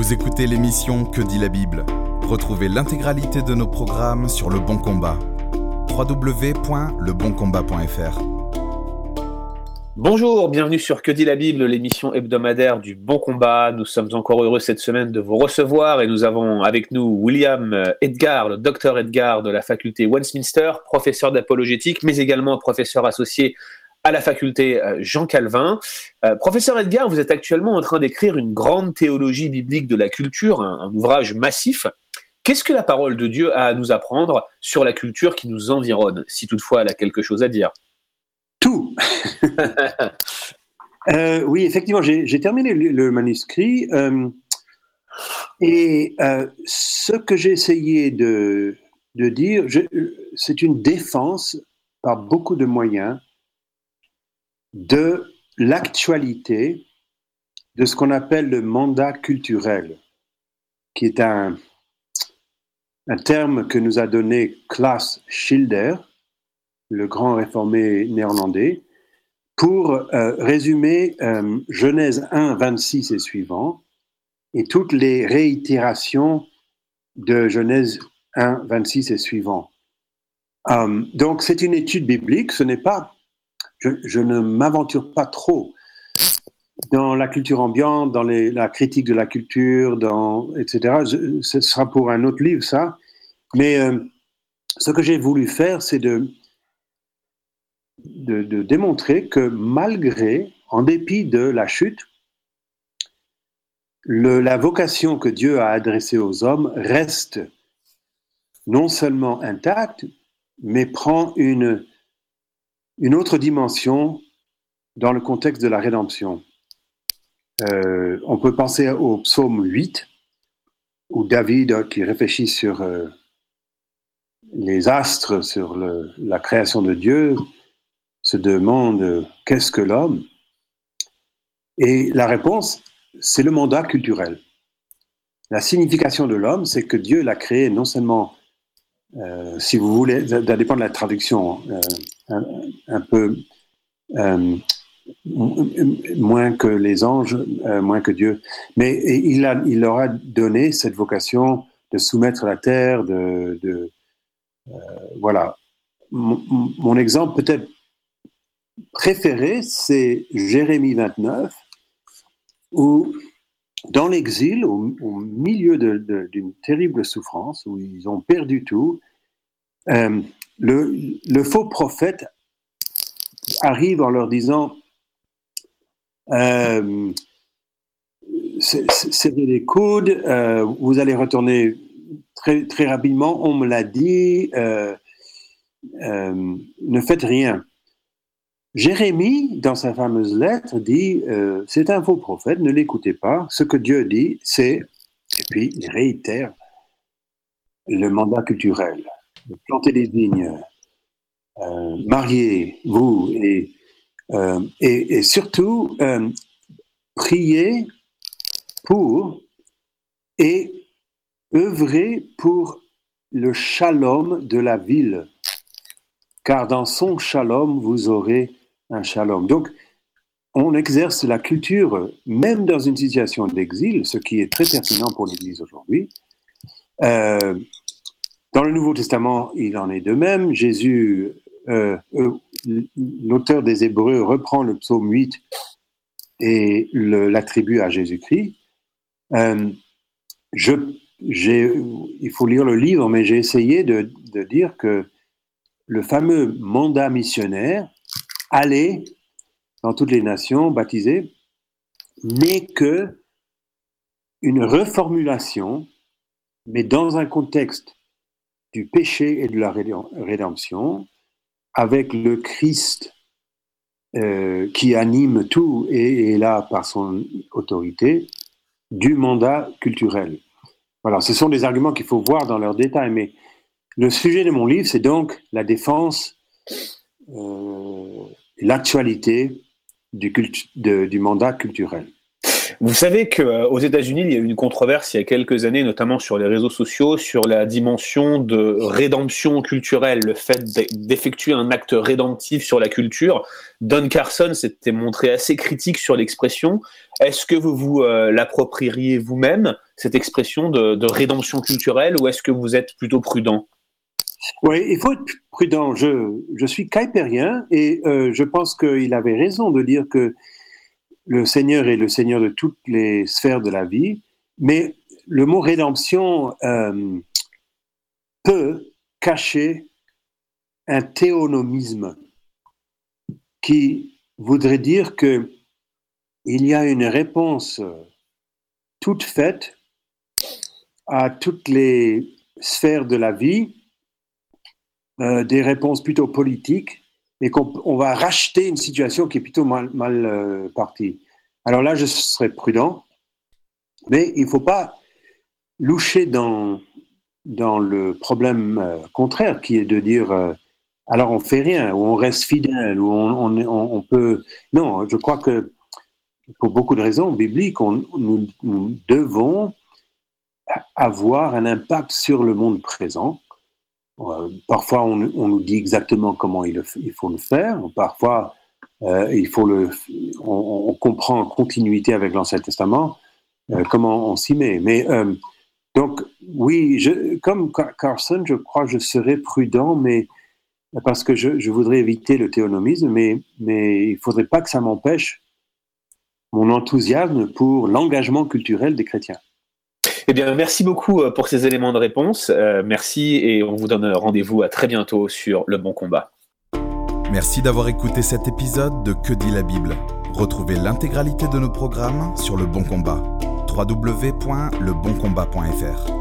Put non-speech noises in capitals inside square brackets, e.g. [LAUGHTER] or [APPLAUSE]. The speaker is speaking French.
Vous écoutez l'émission Que dit la Bible Retrouvez l'intégralité de nos programmes sur Le Bon Combat. www.leboncombat.fr Bonjour, bienvenue sur Que dit la Bible, l'émission hebdomadaire du Bon Combat. Nous sommes encore heureux cette semaine de vous recevoir et nous avons avec nous William Edgar, le docteur Edgar de la faculté Westminster, professeur d'apologétique, mais également professeur associé à la faculté euh, Jean Calvin. Euh, professeur Edgar, vous êtes actuellement en train d'écrire une grande théologie biblique de la culture, un, ouvrage massif. Qu'est-ce que la parole de Dieu a à nous apprendre sur la culture qui nous environne, si toutefois elle a quelque chose à dire? Tout [LAUGHS] euh, Oui, effectivement, j'ai terminé le, manuscrit. et ce que j'ai essayé de, de dire, c'est une défense par beaucoup de moyens de l'actualité de ce qu'on appelle le mandat culturel, qui est un, un terme que nous a donné Klaas Schilder, le grand réformé néerlandais, pour euh, résumer euh, Genèse 1, 26 et suivant, et toutes les réitérations de Genèse 1, 26 et suivant. Euh, donc c'est une étude biblique, ce n'est pas je, ne m'aventure pas trop dans la culture ambiante, dans la critique de la culture, dans, etc. ce sera pour un autre livre, ça. Mais euh, ce que j'ai voulu faire, c'est de, de, démontrer que malgré, en dépit de la chute, la vocation que Dieu a adressée aux hommes reste non seulement intacte, mais prend une, une autre dimension dans le contexte de la rédemption. Euh, on peut penser au psaume 8, où David, qui réfléchit sur euh, les astres, sur la création de Dieu, se demande qu'est-ce que l'homme? Et la réponse, c'est le mandat culturel. La signification de l'homme, c'est que Dieu l'a créé non seulement euh, si vous voulez, ça dépend de la traduction, euh, un, peu euh, moins que les anges, moins que Dieu. Mais il, a, il leur a donné cette vocation de soumettre la terre, de, de voilà. Mon, exemple peut-être préféré, c'est Jérémie 29, où dans l'exil, au, milieu d'une terrible souffrance, où ils ont perdu tout, euh, le, faux prophète arrive en leur disant euh, serrez les coudes, euh, vous allez retourner très, très rapidement, on me l'a dit, euh, ne faites rien. Jérémie, dans sa fameuse lettre, dit euh, C'est un faux prophète, ne l'écoutez pas. Ce que Dieu dit, c'est, et puis il réitère, le mandat culturel. Planter des vignes, euh, mariez-vous et, euh, et, surtout euh, priez pour et œuvrer pour le shalom de la ville. Car dans son shalom, vous aurez un shalom. Donc, on exerce la culture même dans une situation d'exil, ce qui est très pertinent pour l'Église aujourd'hui. Euh, dans le Nouveau Testament, il en est de même. Jésus, euh, euh, l'auteur des Hébreux, reprend le psaume 8 et l'attribue à Jésus-Christ. je, il faut lire le livre, mais j'ai essayé de, de dire que le fameux mandat missionnaire, aller dans toutes les nations baptisées n'est que une reformulation, mais dans un contexte du péché et de la rédemption, avec le Christ euh, qui anime tout et est là par son autorité, du mandat culturel. Voilà, ce sont des arguments qu'il faut voir dans leur détail, mais le sujet de mon livre, c'est donc la défense euh, l'actualité du, du mandat culturel. Vous savez qu'aux États-Unis, il y a eu une controverse il y a quelques années, notamment sur les réseaux sociaux, sur la dimension de rédemption culturelle, le fait d'effectuer un acte rédemptif sur la culture. Don Carson s'était montré assez critique sur l'expression. Est-ce que vous vous euh, l'approprieriez vous-même cette expression de, rédemption culturelle ou est-ce que vous êtes plutôt prudent? Oui, il faut être prudent. Je, je suis caipérien et euh, je pense qu'il avait raison de dire que le Seigneur est le Seigneur de toutes les sphères de la vie, mais le mot rédemption euh, peut cacher un théonomisme qui voudrait dire que il y a une réponse toute faite à toutes les sphères de la vie, euh, des réponses plutôt politiques, et qu'on va racheter une situation qui est plutôt mal, euh, partie. Alors là, je serais prudent, mais il ne faut pas loucher dans, dans le problème euh, contraire, qui est de dire alors on fait rien, ou on reste fidèle, ou on, peut. Non, je crois que pour beaucoup de raisons bibliques, nous, devons avoir un impact sur le monde présent. Euh, parfois, on, nous dit exactement comment il, faut le faire. Parfois, euh, il faut le, on, comprend en continuité avec l'Ancien Testament euh, comment on s'y met. Mais donc, oui, comme Carson, je crois que je serais prudent, mais parce que je, voudrais éviter le théonomisme, mais, mais il ne faudrait pas que ça m'empêche mon enthousiasme pour l'engagement culturel des chrétiens. Eh bien, merci beaucoup euh, pour ces éléments de réponse. Euh, merci et on vous donne rendez-vous à très bientôt sur Le Bon Combat. Merci d'avoir écouté cet épisode de Que dit la Bible. Retrouvez l'intégralité de nos programmes sur Le Bon Combat. www.leboncombat.fr